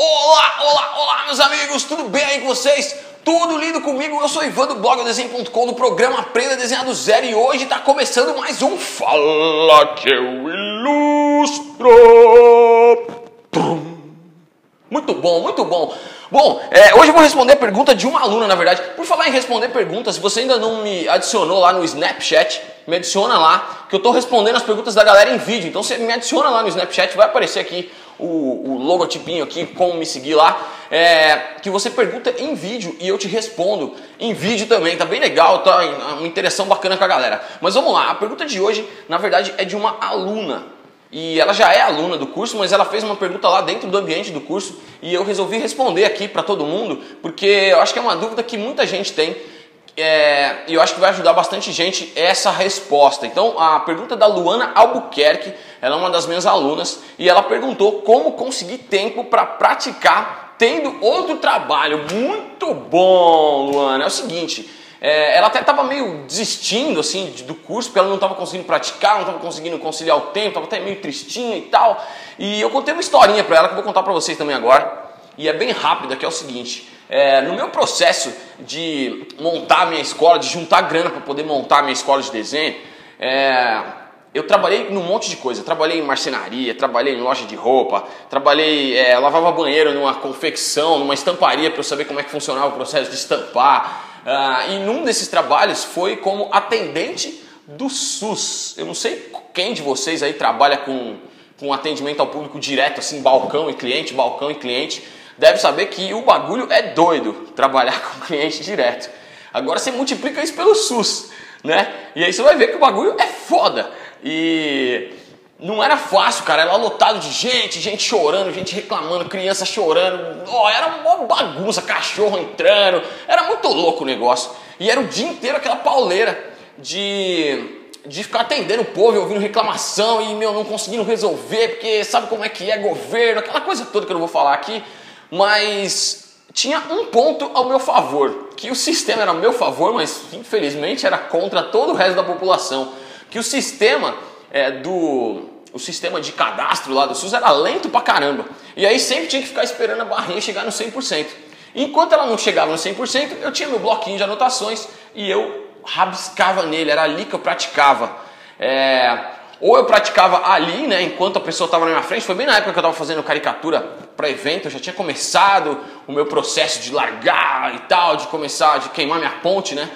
Olá, olá, olá, meus amigos, tudo bem aí com vocês? Tudo lindo comigo? Eu sou Ivan do blog Desenho.com, do programa Aprenda a Desenhar do Zero e hoje está começando mais um Fala que eu ilustro. Muito bom, muito bom. Bom, é, hoje eu vou responder a pergunta de uma aluna, na verdade. Por falar em responder perguntas, se você ainda não me adicionou lá no Snapchat, me adiciona lá, que eu estou respondendo as perguntas da galera em vídeo. Então você me adiciona lá no Snapchat, vai aparecer aqui o, o logotipinho aqui, como me seguir lá, é, que você pergunta em vídeo e eu te respondo em vídeo também. Tá bem legal, tá uma interação bacana com a galera. Mas vamos lá, a pergunta de hoje, na verdade, é de uma aluna e ela já é aluna do curso, mas ela fez uma pergunta lá dentro do ambiente do curso e eu resolvi responder aqui para todo mundo, porque eu acho que é uma dúvida que muita gente tem é, eu acho que vai ajudar bastante gente essa resposta. Então, a pergunta da Luana Albuquerque, ela é uma das minhas alunas e ela perguntou como conseguir tempo para praticar tendo outro trabalho. Muito bom, Luana. É o seguinte, é, ela até estava meio desistindo assim do curso, porque ela não estava conseguindo praticar, não estava conseguindo conciliar o tempo, estava até meio tristinha e tal. E eu contei uma historinha para ela que eu vou contar para vocês também agora. E é bem rápida, que é o seguinte: é, no meu processo de montar minha escola, de juntar grana para poder montar minha escola de desenho, é, eu trabalhei num monte de coisa. Trabalhei em marcenaria, trabalhei em loja de roupa, trabalhei, é, lavava banheiro numa confecção, numa estamparia para eu saber como é que funcionava o processo de estampar. Ah, e num desses trabalhos foi como atendente do SUS. Eu não sei quem de vocês aí trabalha com, com atendimento ao público direto, assim, balcão e cliente, balcão e cliente, deve saber que o bagulho é doido trabalhar com cliente direto. Agora você multiplica isso pelo SUS, né? E aí você vai ver que o bagulho é foda. E não era fácil, cara. Era lotado de gente, gente chorando, gente reclamando, criança chorando. Oh, era uma bagunça, cachorro entrando. Era muito louco o negócio. E era o dia inteiro aquela pauleira de, de ficar atendendo o povo, ouvindo reclamação e, meu, não conseguindo resolver, porque sabe como é que é governo, aquela coisa toda que eu não vou falar aqui. Mas tinha um ponto ao meu favor, que o sistema era ao meu favor, mas infelizmente era contra todo o resto da população. Que o sistema é, do o sistema de cadastro lá do SUS era lento pra caramba. E aí sempre tinha que ficar esperando a barrinha chegar no 100%. Enquanto ela não chegava no 100%, eu tinha meu bloquinho de anotações e eu rabiscava nele, era ali que eu praticava. É, ou eu praticava ali, né, enquanto a pessoa estava na minha frente, foi bem na época que eu estava fazendo caricatura para evento, eu já tinha começado o meu processo de largar e tal, de começar, de queimar minha ponte, né?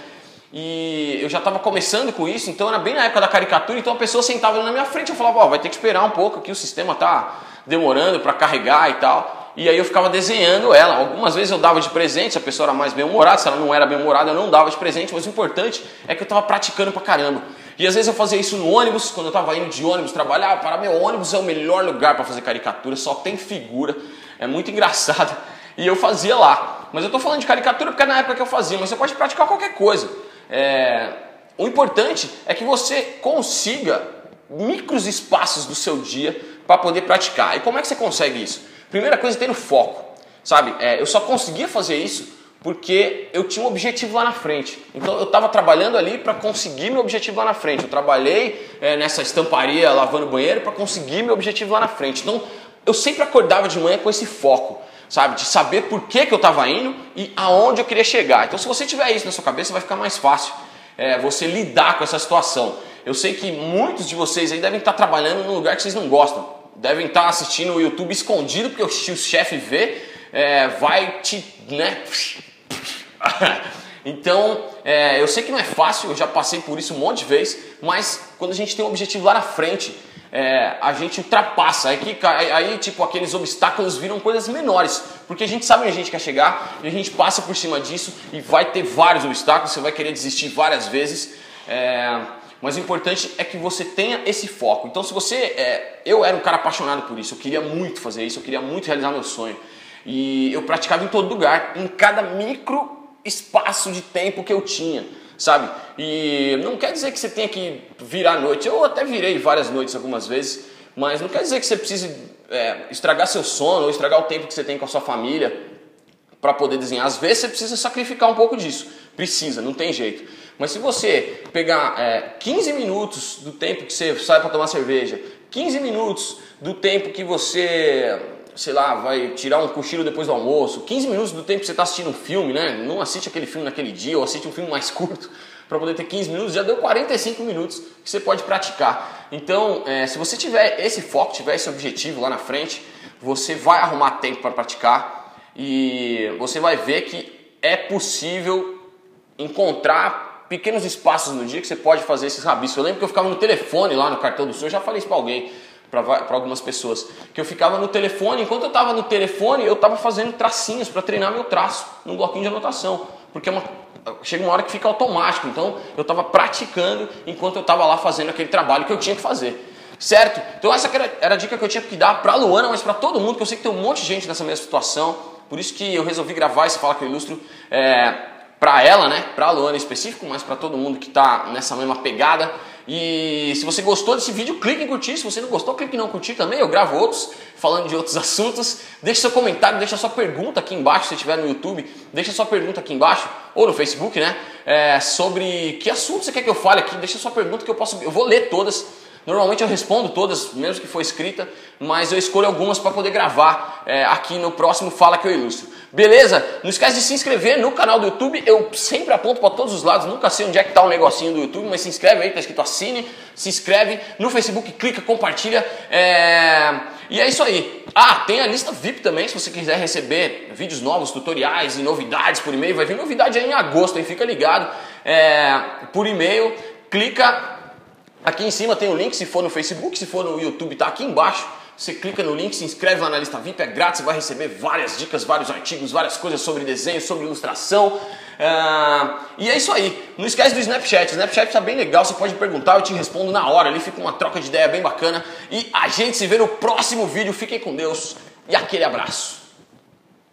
E eu já estava começando com isso, então era bem na época da caricatura, então a pessoa sentava na minha frente, eu falava, ó, oh, vai ter que esperar um pouco aqui, o sistema tá demorando para carregar e tal. E aí eu ficava desenhando ela. Algumas vezes eu dava de presente, se a pessoa era mais bem-humorada, se ela não era bem-humorada, eu não dava de presente, mas o importante é que eu estava praticando pra caramba. E às vezes eu fazia isso no ônibus, quando eu estava indo de ônibus trabalhar, para meu ônibus é o melhor lugar para fazer caricatura, só tem figura, é muito engraçado. E eu fazia lá. Mas eu estou falando de caricatura porque é na época que eu fazia, mas você pode praticar qualquer coisa. É, o importante é que você consiga micros espaços do seu dia para poder praticar. E como é que você consegue isso? Primeira coisa, ter o foco. Sabe, é, eu só conseguia fazer isso porque eu tinha um objetivo lá na frente. Então eu estava trabalhando ali para conseguir meu objetivo lá na frente. Eu trabalhei é, nessa estamparia lavando banheiro para conseguir meu objetivo lá na frente. Então eu sempre acordava de manhã com esse foco sabe? De saber por que, que eu estava indo e aonde eu queria chegar. Então, se você tiver isso na sua cabeça, vai ficar mais fácil é, você lidar com essa situação. Eu sei que muitos de vocês aí devem estar trabalhando num lugar que vocês não gostam, devem estar assistindo o YouTube escondido, porque o chefe vê, é, vai te. né? Então, é, eu sei que não é fácil, eu já passei por isso um monte de vezes, mas quando a gente tem um objetivo lá na frente, é, a gente ultrapassa. Aí, que, aí, tipo, aqueles obstáculos viram coisas menores. Porque a gente sabe onde a gente quer chegar e a gente passa por cima disso e vai ter vários obstáculos, você vai querer desistir várias vezes. É, mas o importante é que você tenha esse foco. Então, se você. É, eu era um cara apaixonado por isso, eu queria muito fazer isso, eu queria muito realizar meu sonho. E eu praticava em todo lugar, em cada micro espaço de tempo que eu tinha sabe? E não quer dizer que você tenha que virar a noite. Eu até virei várias noites algumas vezes, mas não quer dizer que você precise é, estragar seu sono ou estragar o tempo que você tem com a sua família para poder desenhar. Às vezes você precisa sacrificar um pouco disso. Precisa, não tem jeito. Mas se você pegar é, 15 minutos do tempo que você sai para tomar cerveja, 15 minutos do tempo que você sei lá, vai tirar um cochilo depois do almoço, 15 minutos do tempo que você está assistindo um filme, né? Não assiste aquele filme naquele dia ou assiste um filme mais curto para poder ter 15 minutos, já deu 45 minutos que você pode praticar. Então, é, se você tiver esse foco, tiver esse objetivo lá na frente, você vai arrumar tempo para praticar e você vai ver que é possível encontrar pequenos espaços no dia que você pode fazer esses rabiscos. Eu lembro que eu ficava no telefone lá no cartão do eu já falei isso para alguém para algumas pessoas, que eu ficava no telefone, enquanto eu estava no telefone, eu estava fazendo tracinhos para treinar meu traço no bloquinho de anotação, porque é uma, chega uma hora que fica automático, então eu estava praticando enquanto eu estava lá fazendo aquele trabalho que eu tinha que fazer. Certo? Então essa era, era a dica que eu tinha que dar para Luana, mas para todo mundo, que eu sei que tem um monte de gente nessa mesma situação, por isso que eu resolvi gravar esse Fala que eu ilustro é, para ela, né? Para a Luana em específico, mas para todo mundo que está nessa mesma pegada. E se você gostou desse vídeo, clique em curtir. Se você não gostou, clique em não curtir também. Eu gravo outros falando de outros assuntos. Deixe seu comentário, deixa sua pergunta aqui embaixo, se estiver no YouTube. Deixa sua pergunta aqui embaixo, ou no Facebook, né? É, sobre que assunto você quer que eu fale aqui. Deixa sua pergunta que eu posso. Eu vou ler todas Normalmente eu respondo todas, mesmo que for escrita, mas eu escolho algumas para poder gravar é, aqui no próximo Fala que eu ilustro. Beleza? Não esquece de se inscrever no canal do YouTube. Eu sempre aponto para todos os lados, nunca sei onde é que está o negocinho do YouTube, mas se inscreve aí, tá escrito assine, se inscreve no Facebook, clica, compartilha. É... E é isso aí. Ah, tem a lista VIP também, se você quiser receber vídeos novos, tutoriais e novidades por e-mail. Vai vir novidade aí em agosto, aí fica ligado. É... Por e-mail, clica Aqui em cima tem o link, se for no Facebook, se for no YouTube, tá aqui embaixo. Você clica no link, se inscreve lá na lista VIP, é grátis, você vai receber várias dicas, vários artigos, várias coisas sobre desenho, sobre ilustração. Uh, e é isso aí. Não esquece do Snapchat. O Snapchat tá bem legal, você pode perguntar, eu te respondo na hora. Ali fica uma troca de ideia bem bacana. E a gente se vê no próximo vídeo. Fiquem com Deus e aquele abraço.